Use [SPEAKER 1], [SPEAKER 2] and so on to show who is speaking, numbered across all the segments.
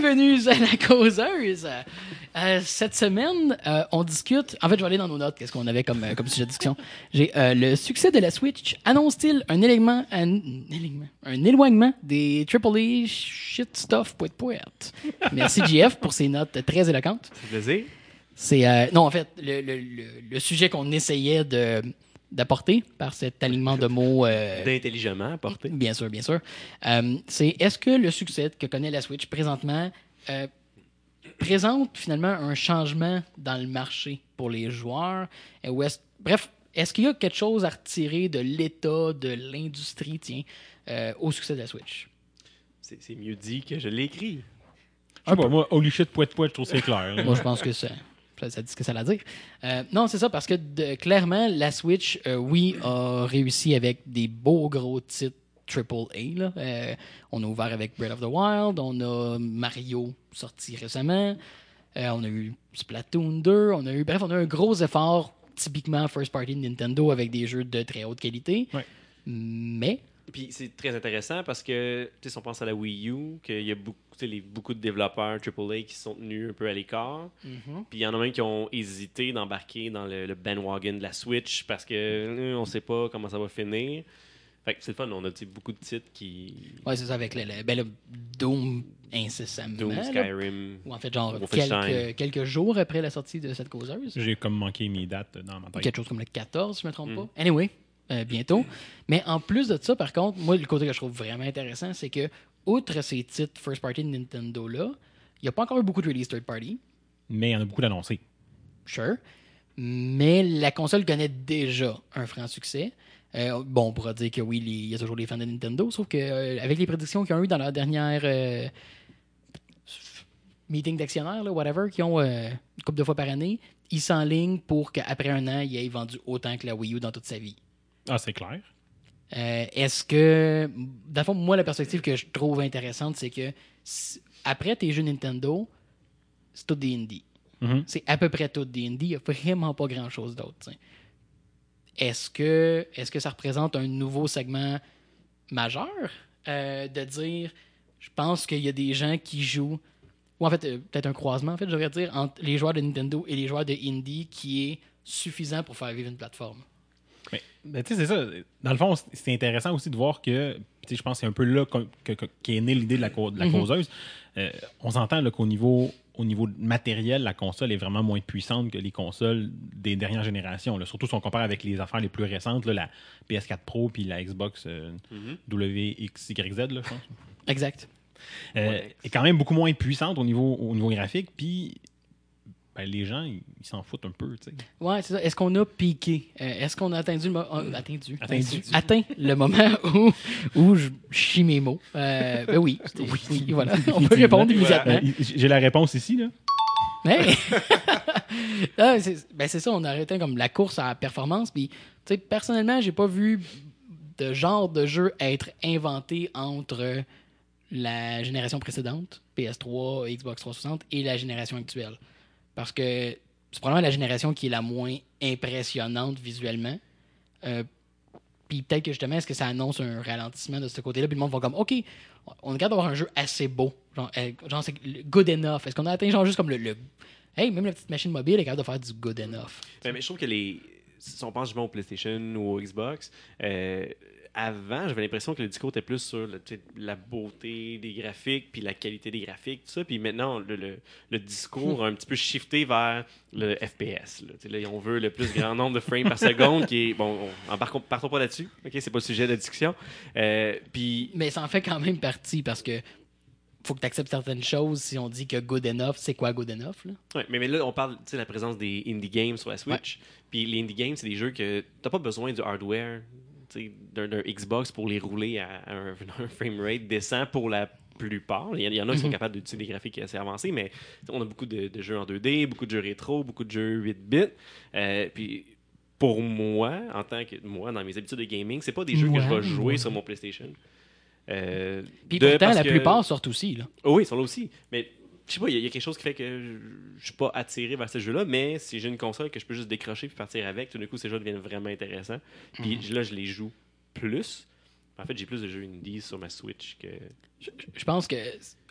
[SPEAKER 1] Bienvenue à la causeuse. Euh, cette semaine, euh, on discute. En fait, je vais aller dans nos notes. Qu'est-ce qu'on avait comme, euh, comme sujet de discussion J'ai le succès de la Switch annonce-t-il un élément, un, élément, un éloignement des AAA shit stuff poète poète? Merci JF pour ces notes très éloquentes.
[SPEAKER 2] C'est plaisir.
[SPEAKER 1] C'est non, en fait, le, le, le, le sujet qu'on essayait de d'apporter par cet alignement de mots. euh,
[SPEAKER 2] D'intelligemment apporté.
[SPEAKER 1] Bien sûr, bien sûr. Euh, c'est est-ce que le succès que connaît la Switch présentement euh, présente finalement un changement dans le marché pour les joueurs? Ou est-ce- bref, est-ce qu'il y a quelque chose à retirer de l'état de l'industrie, tiens, euh, au succès de la Switch?
[SPEAKER 2] C'est c'est mieux dit que je l'ai écrit.
[SPEAKER 3] Je sais pas, moi, holy shit, poète poète, je trouve que c'est clair.
[SPEAKER 1] Moi, je pense que ça, ça, ça dit ce que ça à dire. Euh, non, c'est ça, parce que de- clairement, la Switch, euh, oui, a réussi avec des beaux gros titres AAA. Là. Euh, on a ouvert avec Breath of the Wild, on a Mario sorti récemment, on a eu Splatoon 2, on a eu, bref, on a eu un gros effort typiquement first party de Nintendo avec des jeux de très haute qualité. Mais,
[SPEAKER 2] Puis c'est très intéressant parce que, tu sais, si on pense à la Wii U, qu'il y a beaucoup, tu sais, les, beaucoup de développeurs AAA qui se sont tenus un peu à l'écart. Puis il y en a même qui ont hésité d'embarquer dans le, le bandwagon de la Switch parce que euh, on sait pas comment ça va finir. Fait que c'est le fun, on a beaucoup de titres qui.
[SPEAKER 1] ouais, c'est ça avec le, le- ben, le Doom incessamment.
[SPEAKER 2] Doom,
[SPEAKER 1] là.
[SPEAKER 2] Skyrim.
[SPEAKER 1] Ou en fait, genre quelques, quelques jours après la sortie de cette causeuse.
[SPEAKER 3] J'ai comme manqué mes dates dans ma tête.
[SPEAKER 1] quelque chose comme le 14, si je ne me trompe
[SPEAKER 2] Mm.
[SPEAKER 1] pas. Anyway, euh, bientôt. Mais en plus de ça, par contre, moi, le côté que je trouve vraiment intéressant, c'est que, outre ces titres first party de Nintendo-là, il n'y a pas encore eu beaucoup de release third party,
[SPEAKER 3] Mais il y en a beaucoup d'annoncés.
[SPEAKER 1] sure, mais la console connaît déjà un franc succès. Euh, bon, on pourra dire que oui, il y a toujours les fans de Nintendo, sauf que euh, avec les prédictions qu'ils ont eues dans leur dernière euh, meeting d'actionnaires, whatever, qui ont une couple de fois par année, ils s'enlignent pour qu'après un an, il ait vendu autant que la Wii U dans toute sa vie.
[SPEAKER 3] Ah, c'est clair.
[SPEAKER 1] Euh, Est-ce que, dans le fond, moi, la perspective que je trouve intéressante, c'est que après tes jeux Nintendo, c'est tout des indies.
[SPEAKER 3] Mhm.
[SPEAKER 1] C'est à peu près tout des indies. Il n'y a vraiment pas grand-chose d'autre. Est-ce que, est que ça représente un nouveau segment majeur? Euh, de dire, je pense qu'il y a des gens qui jouent, ou en fait, euh, peut-être un croisement, en fait, je devrais dire, entre les joueurs de Nintendo et les joueurs de indie qui est suffisant pour faire vivre une plateforme.
[SPEAKER 3] Mais, tu sais, c'est ça. Dans le fond, c'est- intéressant aussi de voir que, tu sais, je pense que c'est un peu là que- qu'est née l'idée de la, de la
[SPEAKER 1] Mhm.
[SPEAKER 3] causeuse. Euh, on s'entend qu'au niveau, au niveau matériel, la console est vraiment moins puissante que les consoles des dernières générations. là. Surtout si on compare avec les affaires les plus récentes, là, la PS4 Pro puis la Xbox euh,
[SPEAKER 2] Mhm.
[SPEAKER 3] WXYZ, là, je pense.
[SPEAKER 1] Exact.
[SPEAKER 3] Euh,
[SPEAKER 2] Ouais.
[SPEAKER 3] est quand même beaucoup moins puissante au niveau, au niveau graphique. Puis ben, les gens, ils s'en foutent un peu. tu sais.
[SPEAKER 1] Ouais, c'est ça. Est-ce qu'on a piqué? Euh, Est-ce qu'on a atteint le, mo- euh, attendu,
[SPEAKER 3] Attendu.
[SPEAKER 1] atteint le moment où, où je chie mes mots? Euh, ben oui, oui, voilà. On peut répondre immédiatement.
[SPEAKER 3] Euh, J'ai la réponse ici. Là.
[SPEAKER 1] Hey! Ah, c'est ben c'est ça, on a arrêté comme la course à la performance. Puis, tu sais, personnellement, j'ai pas vu de genre de jeu être inventé entre la génération précédente, PS3, Xbox 360, et la génération actuelle. Parce que c'est probablement la génération qui est la moins impressionnante visuellement. Euh, puis peut-être que justement, est-ce que ça annonce un ralentissement de ce côté-là? Puis le monde va comme, OK, on capable d'avoir un jeu assez beau. Genre, euh, genre c'est good enough. Est-ce qu'on a atteint genre juste comme le, Hey, même la petite machine mobile est capable de faire du good enough?
[SPEAKER 2] Mais, mais je trouve que les. Si on pense justement au PlayStation ou au Xbox, euh, avant, j'avais l'impression que le discours était plus sur le- tu la beauté des graphiques, puis la qualité des graphiques, tout ça. Puis maintenant, le, le- le discours a un petit peu shifté vers le FPS. Là. Tu sais, là, on veut le plus grand nombre de frames par seconde, qui est. Bon, on, embarquons- partons pas là-dessus. OK, c'est pas le sujet de discussion. Euh, puis.
[SPEAKER 1] Mais ça en fait quand même partie parce que faut que tu acceptes certaines choses si on dit que good enough, c'est quoi good enough? Là?
[SPEAKER 2] Ouais, mais, mais là, on parle de la présence des indie games sur la Switch. Puis les indie games, c'est des jeux que t'as pas besoin du hardware tu d'un Xbox pour les rouler à, à un, un framerate décent pour la plupart. Il y, en- a qui sont
[SPEAKER 1] Mhm.
[SPEAKER 2] capables d'utiliser des graphiques assez avancés, mais on a beaucoup de, de jeux en 2D, beaucoup de jeux rétro, beaucoup de jeux 8 bits. Euh, puis pour moi, en tant que moi, dans mes habitudes de gaming, c'est pas des jeux que je vais jouer sur mon PlayStation. Euh,
[SPEAKER 1] Puis pourtant, la
[SPEAKER 2] que-
[SPEAKER 1] plupart sortent aussi. Là.
[SPEAKER 2] Oh oui, ils sont là aussi. Mais je sais pas, il y, a- il y a quelque chose qui fait que je, suis pas attiré vers ce jeu-là, mais si j'ai une console que je peux juste décrocher puis partir avec, tout d'un coup, ces jeux deviennent vraiment intéressants. Puis
[SPEAKER 1] Mhm.
[SPEAKER 2] là, je les joue plus. En fait, j'ai plus de jeux indie sur ma Switch que.
[SPEAKER 1] Je, je pense que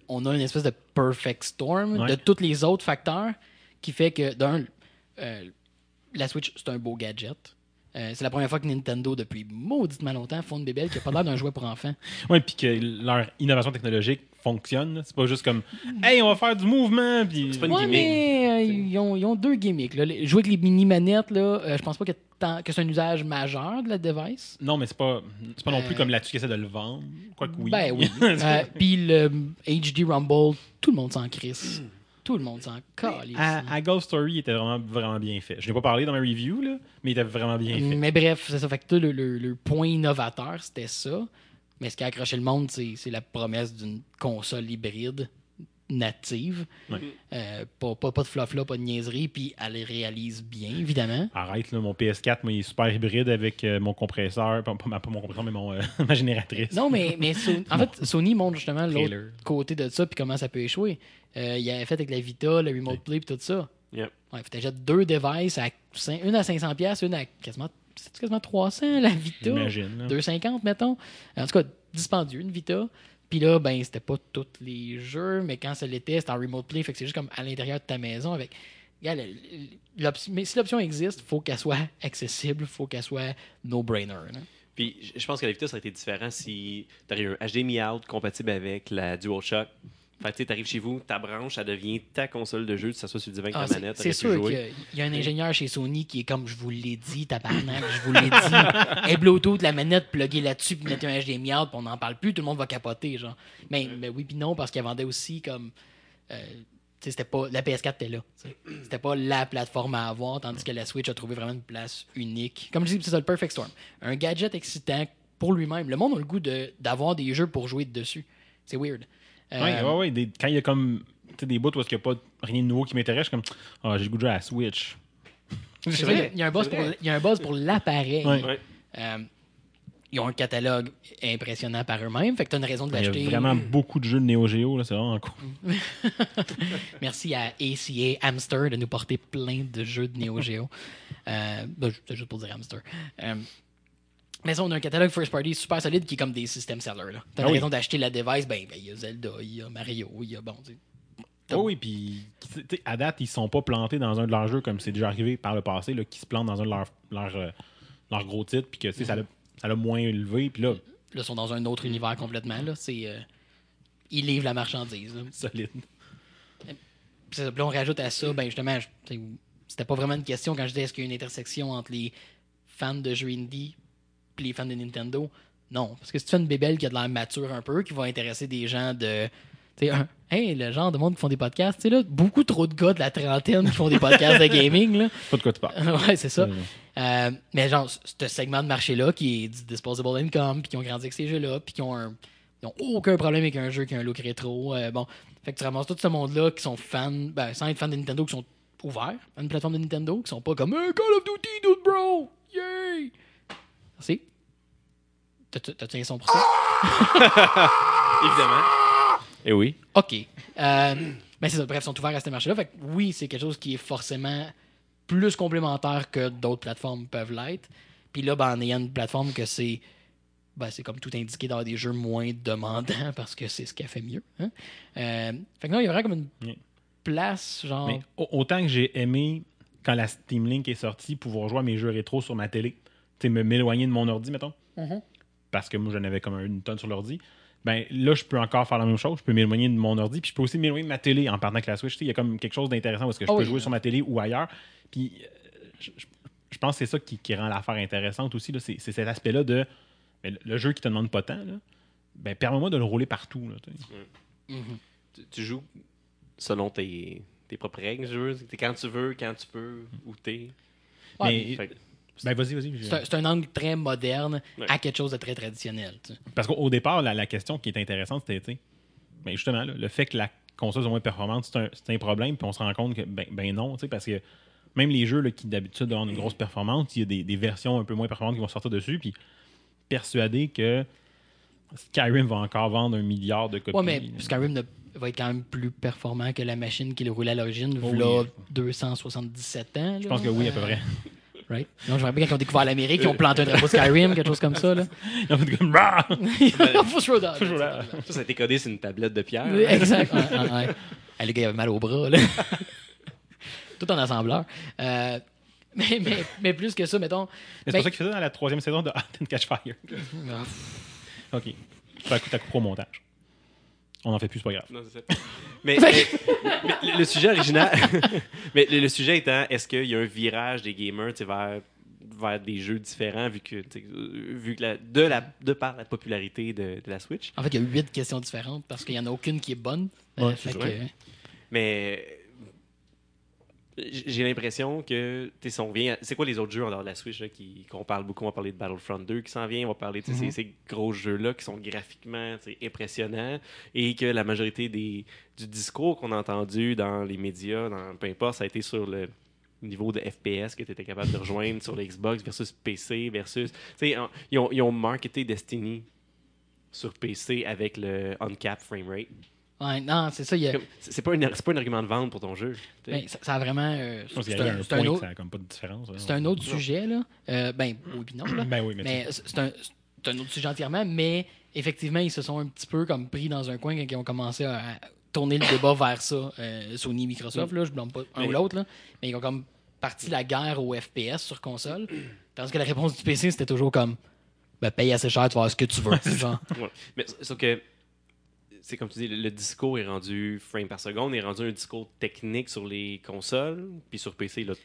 [SPEAKER 1] on a une espèce de perfect storm
[SPEAKER 3] Ouais.
[SPEAKER 1] de tous les autres facteurs qui fait que, d'un, euh, la Switch, c'est un beau gadget. Euh, c'est la première fois que Nintendo, depuis mauditement longtemps, font une bébelle qui a pas l'air d'un jouet pour enfants.
[SPEAKER 3] Ouais, puis que leur innovation technologique fonctionne. C'est pas juste comme Hey, on va faire du mouvement. Puis...
[SPEAKER 2] C'est pas une
[SPEAKER 1] Ouais,
[SPEAKER 2] gimmick.
[SPEAKER 1] mais euh, ils, ont, ils ont deux gimmicks. Là. Les- Jouer avec les mini-manettes, là, euh, je pense pas que, c'est un usage majeur de la device.
[SPEAKER 3] Non, mais c'est pas, c'est pas non plus
[SPEAKER 1] Euh,
[SPEAKER 3] comme là-dessus qui essaie de le vendre. Quoique oui.
[SPEAKER 1] Ben oui. Euh, Puis le HD Rumble, tout le monde s'en crisse. Tout le monde s'en calisse.
[SPEAKER 3] à, à Ghost Story, il était vraiment, vraiment bien fait. Je n'ai pas parlé dans ma review, là, mais il était vraiment bien fait.
[SPEAKER 1] Mais bref, c'est ça. Fait que tout le, le- le point innovateur, c'était ça. Mais ce qui a accroché le monde, c'est la promesse d'une console hybride native. Euh, pas, pas, pas de fluff là, pas de niaiserie. Puis elle les réalise bien, évidemment.
[SPEAKER 3] Arrête, là, mon PS4, moi, il est super hybride avec euh, mon compresseur. Pas, mon compresseur, mais mon, euh, ma génératrice.
[SPEAKER 1] Non, mais, mais So- en fait, Sony montre justement l'autre côté de ça, puis comment ça peut échouer. Il avait fait avec la Vita, le Remote Play, puis tout ça.
[SPEAKER 2] Yep.
[SPEAKER 1] Ouais, faut t'achètes deux devices, à une à 500$, piastres, une à quasiment, c'est quasiment 300$, la Vita.
[SPEAKER 3] J'imagine. là.
[SPEAKER 1] 2,50 mettons. En tout cas, dispendieux, une Vita. Puis là, ben, c'était pas tous les jeux, mais quand ça l'était, c'était en remote play. Fait que c'est juste comme à l'intérieur de ta maison avec. Regarde, mais si l'option existe, faut qu'elle soit accessible, faut qu'elle soit no-brainer.
[SPEAKER 2] Puis je- je pense que la Vita, ça aurait été différent si tu eu un HDMI out compatible avec la DualShock. Fait que tu arrives chez vous, ta branche, ça devient ta console de jeu, que ça soit sur le divan avec
[SPEAKER 1] Ah,
[SPEAKER 2] ta manette,
[SPEAKER 1] c'est sûr qu'il y a- il y a un ingénieur chez Sony qui est comme je vous l'ai dit, tabarnak, je vous l'ai dit. Et Bluetooth, la manette pluguée là-dessus, puis mettez un HDMI out, puis on n'en parle plus, tout le monde va capoter. genre. Mais, mais oui, puis non, parce qu'elle vendait aussi comme. euh, tu sais, c'était pas la PS4 était là. C'était pas la plateforme à avoir, tandis que la Switch a trouvé vraiment une place unique. Comme je dis, c'est ça le perfect storm. Un gadget excitant pour lui-même. Le monde a le goût de- d'avoir des jeux pour jouer dessus. C'est weird. Euh,
[SPEAKER 3] Ouais, ouais, ouais, des- quand il y a comme des bouts où il n'y a pas rien de nouveau qui m'intéresse, je suis comme Ah, j'ai le goût de jouer à la Switch.
[SPEAKER 1] c'est vrai, il y a un buzz pour,
[SPEAKER 2] vrai.
[SPEAKER 1] il y a un buzz pour l'appareil.
[SPEAKER 3] Ouais.
[SPEAKER 1] Euh, ils ont un catalogue impressionnant par eux-mêmes, fait que tu as une raison de
[SPEAKER 3] Il y
[SPEAKER 1] l'acheter.
[SPEAKER 3] a vraiment beaucoup de jeux de Neo Geo, là, c'est vraiment cool.
[SPEAKER 1] Merci à ACA Hamster de nous porter plein de jeux de Neo Geo. Euh, ben, c'est juste pour dire Hamster. Mais ça, on a un catalogue first party super solide qui est comme des systèmes sellers. Tu as
[SPEAKER 3] Ah oui.
[SPEAKER 1] raison d'acheter la device, ben, ben, il y a Zelda, il y a Mario, il y a bon. tu sais.
[SPEAKER 3] Oh oui, puis à date, ils sont pas plantés dans un de leurs jeux comme c'est déjà arrivé par le passé, là, qui se plantent dans un de leurs leurs, euh, leurs gros titres, puis que tu sais, ça l'a ça l'a moins élevé, puis là,
[SPEAKER 1] Là, ils sont dans un autre univers complètement. Là. C'est, euh, ils livrent la marchandise. là.
[SPEAKER 3] solide.
[SPEAKER 1] Là, on rajoute à ça, ben justement, c'était pas vraiment une question quand je disais est-ce qu'il y a une intersection entre les fans de jeux indie les fans de Nintendo. Non, parce que si tu fais une bébelle qui a de l'air mature un peu, qui va intéresser des gens de. Tu sais, hey, le genre de monde qui font des podcasts, tu sais, là, beaucoup trop de gars de la trentaine qui font des podcasts de gaming, là.
[SPEAKER 3] Pas de quoi tu parles.
[SPEAKER 1] ouais, c'est ça.
[SPEAKER 3] Euh,
[SPEAKER 1] mais genre, ce segment de marché-là qui est du disposable income, puis qui ont grandi avec ces jeux-là, puis qui ont un. Ils ont aucun problème avec un jeu qui a un look rétro. euh, bon. Fait que tu ramasses tout ce monde-là qui sont fans, ben, sans être fans de Nintendo, qui sont ouverts à une plateforme de Nintendo, qui sont pas comme hey, Call of Duty, dude, bro! Yay! Merci. T'as- T'as-tu un son pour ça?
[SPEAKER 2] Évidemment. Et oui.
[SPEAKER 1] OK. Euh, mais c'est ça. Bref, ils sont ouverts à ce marché-là. Fait que oui, c'est quelque chose qui est forcément plus complémentaire que d'autres plateformes peuvent l'être. Puis là, ben, en ayant une plateforme que c'est. Ben, c'est comme tout indiqué dans des jeux moins demandants parce que c'est ce qu'elle fait mieux. hein. Euh, fait que non, il y a vraiment comme une
[SPEAKER 3] Yeah.
[SPEAKER 1] place, genre.
[SPEAKER 3] Mais au- autant que j'ai aimé, quand la Steam Link est sortie, pouvoir jouer à mes jeux rétro sur ma télé, tu m'éloigner de mon ordi, mettons,
[SPEAKER 1] Mhm.
[SPEAKER 3] Parce que moi, j'en avais comme une tonne sur l'ordi. Ben là, je peux encore faire la même chose. Je peux m'éloigner de mon ordi, puis je peux aussi m'éloigner de ma télé en partant avec la Switch. Tu sais, Il y a comme quelque chose d'intéressant parce que je
[SPEAKER 1] Ah
[SPEAKER 3] peux
[SPEAKER 1] oui.
[SPEAKER 3] jouer sur ma télé ou ailleurs. Puis euh, je, pense que c'est ça qui, qui rend l'affaire intéressante aussi. là. C'est c'est cet aspect-là de ben, le- le jeu qui te demande pas tant. Là, ben, permets-moi de le rouler partout. Là, sais.
[SPEAKER 1] Mhm.
[SPEAKER 2] Tu, tu joues selon tes, tes propres règles, je veux. Quand tu veux, quand tu peux, où t'es.
[SPEAKER 1] Ouais,
[SPEAKER 3] Mais-
[SPEAKER 2] Fait
[SPEAKER 3] Ben, vas-y, vas-y.
[SPEAKER 1] c'est un, c'est un angle très moderne
[SPEAKER 2] Ouais.
[SPEAKER 1] à quelque chose de très traditionnel. tu sais.
[SPEAKER 3] Parce qu'au au départ, la, la question qui est intéressante, c'était, ben justement, là, le fait que la console soit moins performante, c'est un, problème, puis on se rend compte que, ben, ben non, tu sais, parce que même les jeux là, qui d'habitude ont une grosse performance, il y a des, des versions un peu moins performantes qui vont sortir dessus, puis persuadé que Skyrim va encore vendre un milliard de copies.
[SPEAKER 1] Ouais, mais Skyrim ne- va être quand même plus performant que la machine qui le roulait à l'origine,
[SPEAKER 3] Oh oui.
[SPEAKER 1] 277 ans.
[SPEAKER 3] Je pense que oui, à peu près.
[SPEAKER 1] Right? Non, je me rappelle quand ils ont découvert l'Amérique, ils ont planté un drapeau Skyrim, quelque chose comme ça. Là.
[SPEAKER 3] Ils ont fait comme!
[SPEAKER 2] Ça, ça a été codé sur une tablette de pierre.
[SPEAKER 1] Oui, Exact. Ouais, ouais, ouais. Ah, le gars, il avait mal au bras. Là. Tout en assembleur. Euh, mais, mais, mais plus que ça, mettons.
[SPEAKER 3] Mais C'est
[SPEAKER 1] Ben-
[SPEAKER 3] pour ça qu'il faisait dans la troisième saison de Hot and Catch Fire.
[SPEAKER 1] Ah,
[SPEAKER 3] OK. Ça coûte à coup au montage. On en fait plus, c'est pas grave.
[SPEAKER 2] Non, c'est ça. Mais, mais- mais le- sujet original. mais le, le sujet étant, est-ce qu'il y a un virage des gamers vers, vers des jeux différents, vu que, euh, vu que la, de, la, de par la popularité de, de la Switch?
[SPEAKER 1] En fait, il y a huit questions différentes parce qu'il n'y en a aucune qui est bonne.
[SPEAKER 3] Ouais,
[SPEAKER 1] Euh,
[SPEAKER 3] c'est
[SPEAKER 1] fait
[SPEAKER 2] vrai.
[SPEAKER 1] que-
[SPEAKER 2] Mais j'ai l'impression que, tu sais, si on revient à- C'est quoi les autres jeux en dehors de la Switch là, qui- qu'on parle beaucoup? On va parler de Battlefront 2 qui s'en vient, on va parler de
[SPEAKER 1] Mhm.
[SPEAKER 2] ces, ces gros jeux-là qui sont graphiquement impressionnants et que la majorité des, du discours qu'on a entendu dans les médias, dans, peu importe, ça a été sur le niveau de FPS que tu étais capable de rejoindre sur le Xbox versus PC versus. Tu sais, ils, ont, ils ont marketé Destiny sur PC avec le uncapped frame rate.
[SPEAKER 1] Ouais, non, c'est ça. a-
[SPEAKER 2] C'est pas, un- c'est pas un argument de vente pour ton jeu.
[SPEAKER 1] ben, ça, ça a vraiment. euh,
[SPEAKER 3] Je pense qu'il
[SPEAKER 1] c'est
[SPEAKER 3] y avait
[SPEAKER 1] un,
[SPEAKER 3] un
[SPEAKER 1] autre,
[SPEAKER 3] que ça n'a comme pas de différence. hein.
[SPEAKER 1] c'est un autre sujet, là. Euh, ben, oui, puis non, là.
[SPEAKER 3] Ben oui, mais,
[SPEAKER 1] Mais c'est un, c'est un autre sujet entièrement, mais effectivement, ils se sont un petit peu comme pris dans un coin quand ils ont commencé à à tourner le débat vers ça. euh, Sony, Microsoft, là, je blâme pas un
[SPEAKER 2] Mais-
[SPEAKER 1] ou l'autre, là, mais ils ont comme parti la guerre au FPS sur console, tandis que la réponse du PC, c'était toujours comme ben, paye assez cher, tu vas avoir ce que tu veux. genre.
[SPEAKER 2] Ouais. Mais sauf que, c'est comme tu dis, le, le discours est rendu frame par seconde, est rendu un discours technique sur les consoles, puis sur PC, il a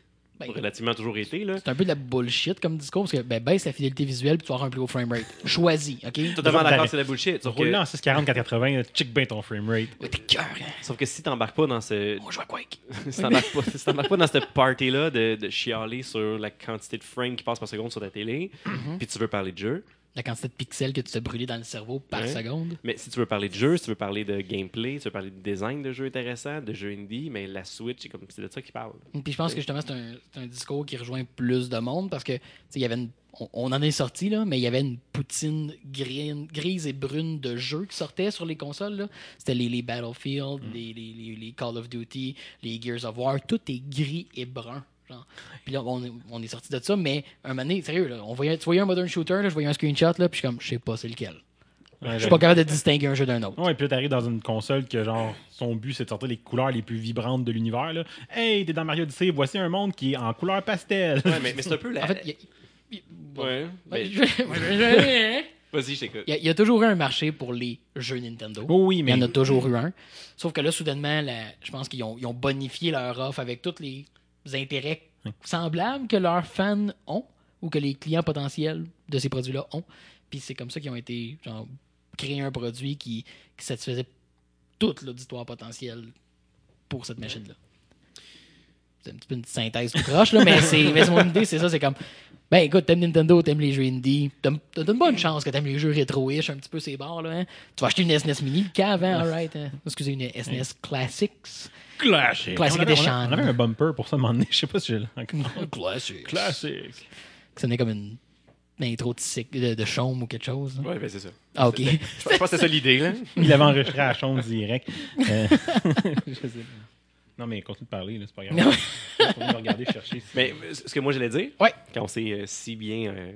[SPEAKER 1] Ben,
[SPEAKER 2] relativement toujours été. Là.
[SPEAKER 1] C'est un peu de la bullshit comme discours, parce que ben, baisse la fidélité visuelle puis tu vas avoir un plus haut frame Choisis, OK?
[SPEAKER 2] Totalement d'accord, c'est la bullshit. Sauf
[SPEAKER 3] Roule
[SPEAKER 2] que,
[SPEAKER 3] en 640, 480, check bien ton framerate.
[SPEAKER 1] Ouais, t'es cœur, hein?
[SPEAKER 2] sauf que si t'embarques pas dans ce,
[SPEAKER 1] On joue à Quake.
[SPEAKER 2] si t'embarques pas, si t'embarques pas dans cette party-là de, de chialer sur la quantité de frames qui passe par seconde sur ta télé,
[SPEAKER 1] Mm-hmm.
[SPEAKER 2] puis tu veux parler de jeu,
[SPEAKER 1] La quantité de pixels que tu t'es brûlé dans le cerveau par
[SPEAKER 2] Ouais.
[SPEAKER 1] seconde.
[SPEAKER 2] mais si tu veux parler de jeu, si tu veux parler de gameplay, tu veux parler de design de jeux intéressants, de jeux indie, mais la Switch, c'est comme c'est de ça qu'ils parlent.
[SPEAKER 1] Puis je pense que justement, c'est un, discours qui rejoint plus de monde parce que, il y avait une- on, on en est sorti, là, mais il y avait une poutine gris- grise et brune de jeux qui sortaient sur les consoles. C'était les, les Battlefield, les- les- les Call of Duty, les Gears of War. Tout est gris et brun. Genre. Puis là, on est, on est sorti de ça, mais un moment donné, sérieux, là, on voyait, tu voyais un Modern Shooter, là, je voyais un screenshot, là, puis je suis comme, je sais pas c'est lequel. Je suis pas capable de distinguer un jeu d'un autre.
[SPEAKER 3] Ouais, puis là, t'arrives dans une console que, genre, son but, c'est de sortir les couleurs les plus vibrantes de l'univers. là. Hey, t'es dans Mario Odyssey, voici un monde qui est en couleur pastel.
[SPEAKER 2] Ouais, mais, mais c'est un peu la.
[SPEAKER 1] En fait, il y a- il- bon.
[SPEAKER 2] Ouais. Mais- Vas-y, je t'écoute.
[SPEAKER 1] Il y, a, il y a toujours eu un marché pour les jeux Nintendo.
[SPEAKER 3] Oh oui,
[SPEAKER 1] Il
[SPEAKER 3] mais
[SPEAKER 1] y en a toujours eu un. Sauf que là, soudainement, la- je pense qu'ils ont, ils ont bonifié leur offre avec tous les intérêts semblables que leurs fans ont ou que les clients potentiels de ces produits-là ont. Puis c'est comme ça qu'ils ont été genre, créer un produit qui, qui satisfaisait tout l'auditoire potentiel pour cette machine-là. C'est un petit peu une synthèse tout croche, là, mais c'est mais c'est mon idée, c'est ça, c'est comme ben écoute, t'aimes Nintendo, t'aimes les jeux indie, t'as t'as une bonne chance que t'aimes les jeux rétro-ish, un petit peu ces barres, là. Hein? Tu vas acheter une SNES Mini, cave, hein? Alright. hein? Excusez, une SNES Classics.
[SPEAKER 3] classique.
[SPEAKER 1] Classique
[SPEAKER 3] on, avait,
[SPEAKER 1] des
[SPEAKER 3] on, avait un bumper pour ça, donné. Je sais pas si j'ai encore.
[SPEAKER 1] Classics.
[SPEAKER 3] Classique.
[SPEAKER 1] Ça n'est comme une, une intro de, cycle- de, de chaume ou quelque chose. là.
[SPEAKER 2] Ouais, ben c'est ça.
[SPEAKER 1] Ah, ok.
[SPEAKER 2] Je pense que c'est ça l'idée.
[SPEAKER 3] Il l'avait enregistré à la chambre direct. Euh, je sais pas. Non, mais continue de parler, là, c'est pas grave.
[SPEAKER 1] Non.
[SPEAKER 3] On va regarder, chercher. si-
[SPEAKER 2] Mais euh, ce que moi j'allais dire,
[SPEAKER 1] Ouais.
[SPEAKER 2] quand on s'est euh, si bien euh,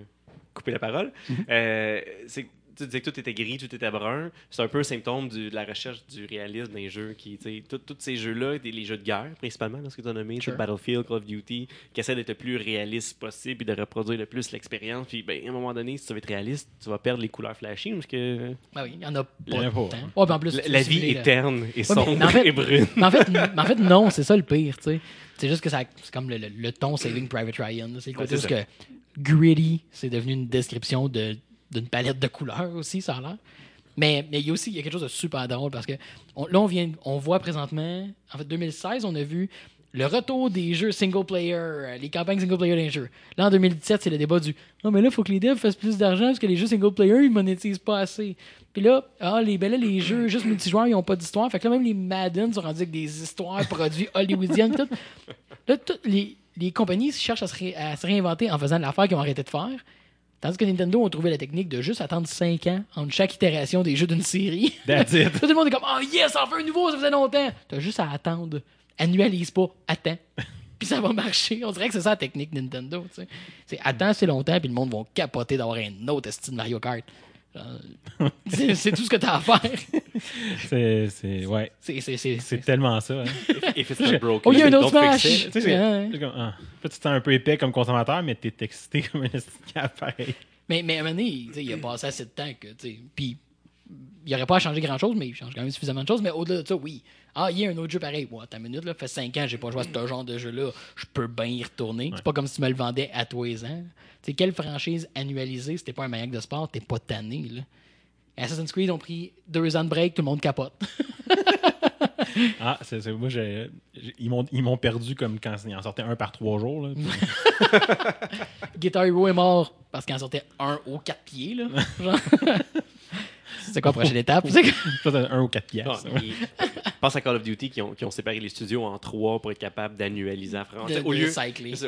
[SPEAKER 2] coupé la parole,
[SPEAKER 1] Mhm.
[SPEAKER 2] euh, c'est que tu disais que tout était gris, tout était brun. C'est un peu un symptôme du- de la recherche du réalisme d'un jeu qui, tu sais, tous ces jeux-là, les jeux de guerre principalement, dans ce que tu as nommé,
[SPEAKER 1] Sure.
[SPEAKER 2] Battlefield, Call of Duty, qui essaient d'être le plus réaliste possible et de reproduire le plus l'expérience. Puis, ben, à un moment donné, si tu veux être réaliste, tu vas perdre les couleurs flashy parce que
[SPEAKER 1] Ben oui, il y en a pas.
[SPEAKER 3] Il y en a pas,
[SPEAKER 1] tant.
[SPEAKER 3] hein.
[SPEAKER 1] Ouais, ben en plus,
[SPEAKER 2] la, la vie est terne et
[SPEAKER 1] mais-
[SPEAKER 2] sombre
[SPEAKER 1] mais en fait-
[SPEAKER 2] et brune.
[SPEAKER 1] Mais en fait, mais en fait non, c'est ça le pire, tu sais. C'est juste que ça, c'est comme le, le- le ton Saving Private Ryan. là. C'est le
[SPEAKER 2] Ouais,
[SPEAKER 1] côté
[SPEAKER 2] c'est
[SPEAKER 1] juste que gritty, c'est devenu une description de, d'une palette de couleurs aussi, ça a l'air. Mais mais il y a aussi il y a quelque chose de super drôle parce que là, on, vient, on voit présentement, en fait, 2016, on a vu le retour des jeux single player, euh, les campagnes single player des jeux. Là, en 2017, c'est le débat du Non, mais là, il faut que les devs fassent plus d'argent parce que les jeux single player, ils monétisent pas assez. Puis là, ah, les, ben là, les jeux juste multijoueurs, ils ont pas d'histoire. Fait que là, même les Madden sont rendus avec des histoires produits hollywoodiennes. Tout. Là, toutes les, les compagnies cherchent à se, ré- à se réinventer en faisant l'affaire qu'ils ont arrêté de faire. Tandis que Nintendo ont trouvé la technique de juste attendre 5 ans entre chaque itération des jeux d'une série.
[SPEAKER 3] That's it.
[SPEAKER 1] Tout le monde est comme Oh yes, enfin un nouveau, ça faisait longtemps. T'as juste à attendre. Annualise pas, attends. puis ça va marcher. On dirait que c'est ça la technique Nintendo. C'est attends assez longtemps, puis le monde va capoter d'avoir un autre style Mario Kart. Genre, C'est c'est tout ce que t'as à faire.
[SPEAKER 3] C'est, c'est, ouais.
[SPEAKER 1] C'est c'est- c'est-
[SPEAKER 3] C'est tellement ça. Hein.
[SPEAKER 2] If it's broken,
[SPEAKER 1] Oh, il y a un
[SPEAKER 2] don't
[SPEAKER 1] autre
[SPEAKER 2] it.
[SPEAKER 3] Tu sais, ah. Tu te sens un peu épais comme consommateur, mais t'es excité comme un esti de cap, pareil.
[SPEAKER 1] Mais, mais à un moment donné, tu sais, il a passé assez de temps que, puis il aurait pas à changer grand chose, mais il change quand même suffisamment de choses. Mais au-delà de ça, oui. Ah, il y a un autre jeu pareil. Ouais, ta minute, là, fait 5 ans j'ai pas joué à ce genre de jeu-là. Je peux bien y retourner. C'est pas comme si tu me le vendais à tous les ans. Tu sais, quelle franchise annualisée, si t'es pas un maniaque de sport, t'es pas tanné, là. Assassin's Creed ont pris deux ans de break, tout le monde capote.
[SPEAKER 3] Ah, c'est, moi, ils, m'ont, ils m'ont perdu comme quand il en sortait un par trois jours. Là,
[SPEAKER 1] Guitar Hero est mort parce qu'il en sortait un aux quatre pieds, là. Genre. C'est quoi la prochaine étape?
[SPEAKER 3] Un ou quatre pièces.
[SPEAKER 2] Ah,
[SPEAKER 3] ouais.
[SPEAKER 2] mais pense à Call of Duty qui ont, qui ont séparé les studios en trois pour être capable d'annualiser en
[SPEAKER 1] de,
[SPEAKER 2] français.
[SPEAKER 1] de
[SPEAKER 2] Au lieu,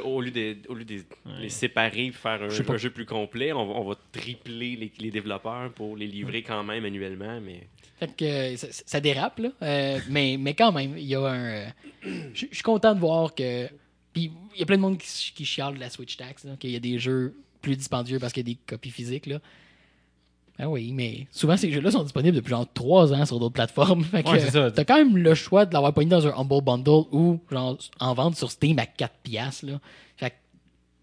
[SPEAKER 2] au lieu de, au lieu de les séparer et faire un,
[SPEAKER 1] Je
[SPEAKER 2] jeu plus complet, on va, on va tripler les, les développeurs pour les livrer quand même annuellement. Mais
[SPEAKER 1] Fait que euh, ça, ça dérape, là. Euh, mais, mais quand même, il y a un. euh, Je je suis content de voir que. Puis il y a plein de monde qui, qui chiale de la Switch Tax, qu'il y a des jeux plus dispendieux parce qu'il y a des copies physiques, là. Ah oui, mais souvent ces jeux-là sont disponibles depuis genre 3 ans sur d'autres plateformes. Fait que
[SPEAKER 3] Ouais, c'est ça.
[SPEAKER 1] t'as quand même le choix de l'avoir pogné dans un Humble Bundle ou genre en vente sur Steam à 4 piastres, là. Fait que,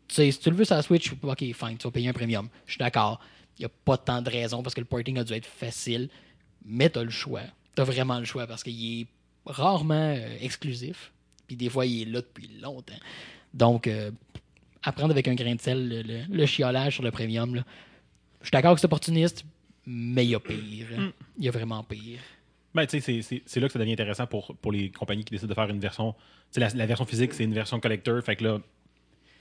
[SPEAKER 1] tu sais, si tu le veux sur la Switch, ok, fine, tu vas payer un premium. Je suis d'accord. Il n'y a pas tant de raisons parce que le porting a dû être facile. Mais tu as le choix. Tu as vraiment le choix parce qu'il est rarement euh, exclusif. Puis des fois, il est là depuis longtemps. Donc, euh, apprendre avec un grain de sel le, le- le chiolage sur le premium. là. Je suis d'accord que c'est opportuniste, mais il y a pire. hein. Il y a vraiment pire.
[SPEAKER 3] Ben, tu sais, c'est- là que ça devient intéressant pour, pour les compagnies qui décident de faire une version. La, la version physique, c'est une version collector. Fait que là,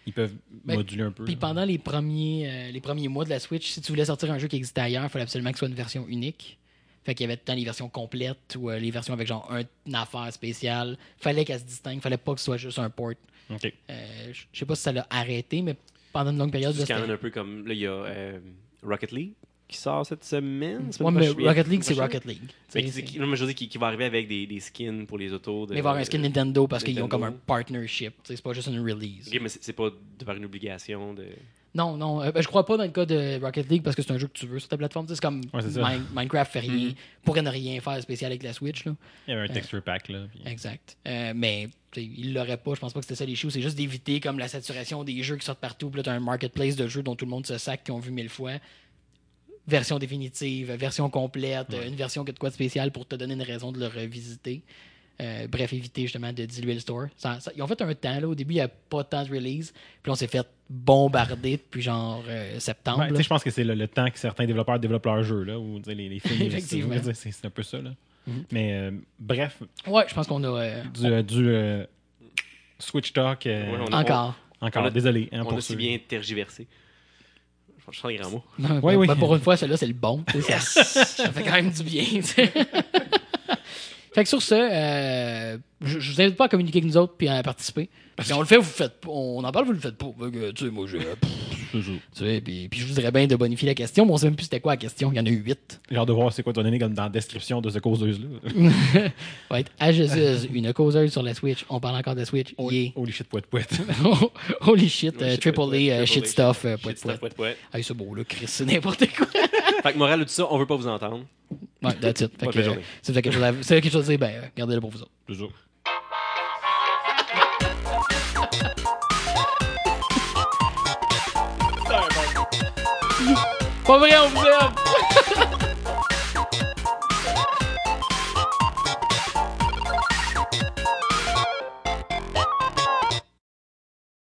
[SPEAKER 3] ils peuvent
[SPEAKER 1] Ben,
[SPEAKER 3] moduler un peu.
[SPEAKER 1] Puis pendant les premiers, euh, les premiers mois de la Switch, si tu voulais sortir un jeu qui existait ailleurs, il fallait absolument que ce soit une version unique. Fait qu'il y avait tant les versions complètes ou euh, les versions avec genre un- une affaire spéciale. Fallait qu'elle se distingue. Fallait pas que ce soit juste un port.
[SPEAKER 3] OK.
[SPEAKER 1] Euh, je sais pas si ça l'a arrêté, mais pendant une longue période.
[SPEAKER 2] c'est quand même un peu comme. Là, il y a euh, Rocket League qui sort cette semaine.
[SPEAKER 1] Ouais, mais Rocket League, c'est. Rocket League.
[SPEAKER 2] Mais
[SPEAKER 1] Tu
[SPEAKER 2] qui, qui- non, mais je veux dire qui, qui va arriver avec des, des skins pour les autos. De,
[SPEAKER 1] Mais il va y avoir un skin Nintendo parce qu'ils ont comme un partnership. Tu C'est pas juste une release.
[SPEAKER 2] Ok, mais c'est pas de par une obligation de.
[SPEAKER 1] Non, non. euh, ben, je crois pas dans le cas de Rocket League parce que c'est un jeu que tu veux sur ta plateforme. Tu C'est comme
[SPEAKER 3] Ouais.
[SPEAKER 1] Min- Minecraft fait rien. Pourrait ne rien faire de spécial avec la Switch. Là.
[SPEAKER 3] Il y avait un texture pack. Là, puis-
[SPEAKER 1] Exact. Euh, mais tu il l'aurait pas. Je pense pas que c'était ça les choux. C'est juste d'éviter comme la saturation des jeux qui sortent partout. Puis là, t'as un marketplace de jeux dont tout le monde se sac, qui ont vu mille fois. Version définitive, version complète, une version qui a de quoi de spécial pour te donner une raison de le revisiter. Euh, bref, éviter justement de diluer le store. Ça- ça- ils ont fait un temps, là. Au début, il n'y a pas tant de release. Puis on s'est fait bombarder depuis genre euh, septembre.
[SPEAKER 3] Sais, je pense que c'est le, le temps que certains développeurs développent leur jeu, là, ou les, les films.
[SPEAKER 1] Effectivement.
[SPEAKER 3] C'est un peu ça. Là.
[SPEAKER 1] Mhm.
[SPEAKER 3] Mais euh, bref,
[SPEAKER 1] Ouais, je pense qu'on a. euh,
[SPEAKER 3] du, du euh, Switch Talk. euh,
[SPEAKER 2] Ouais, on a-
[SPEAKER 1] encore.
[SPEAKER 3] encore,
[SPEAKER 2] on a-
[SPEAKER 3] désolé. hein,
[SPEAKER 2] On
[SPEAKER 3] pour
[SPEAKER 2] a si bien tergiversé. Je sens les grands mots.
[SPEAKER 1] Non, ben,
[SPEAKER 3] oui.
[SPEAKER 1] ben, pour une fois, celui-là, c'est le bon. Ça, ça fait quand même du bien. fait que sur ce, euh, je, je vous invite pas à communiquer avec nous autres puis à participer. Parce qu'on le fait, vous le faites pas. On en parle, vous le faites pas. Tu sais, moi, je. Tu sais, puis, puis je vous dirais bien de bonifier la question, mais on sait même plus c'était quoi la question. Il y en a eu huit.
[SPEAKER 3] J'ai hâte de voir c'est quoi donner comme dans la description de ce causeuse-là.
[SPEAKER 1] Va être à Jésus, une causeuse sur la Switch. On parle encore de Switch. Yeah.
[SPEAKER 3] Holy shit, poète, poète.
[SPEAKER 1] Holy shit, euh,
[SPEAKER 2] Shit,
[SPEAKER 1] triple A,
[SPEAKER 2] ouais,
[SPEAKER 1] euh, shit
[SPEAKER 2] A,
[SPEAKER 1] stuff, euh,
[SPEAKER 2] Shit
[SPEAKER 1] poète,
[SPEAKER 2] stuff,
[SPEAKER 1] poète.
[SPEAKER 2] poète, poète.
[SPEAKER 1] Hey, c'est beau, là, Chris, c'est n'importe quoi.
[SPEAKER 2] Fait que morale de tout ça, on veut pas vous entendre.
[SPEAKER 1] Ouais, that's it. Fait que, euh, si vous avez quelque chose à, si vous avez quelque chose à dire, ben, euh, gardez-le pour vous autres.
[SPEAKER 3] C'est ça.
[SPEAKER 1] Pas vrai, on vous aime!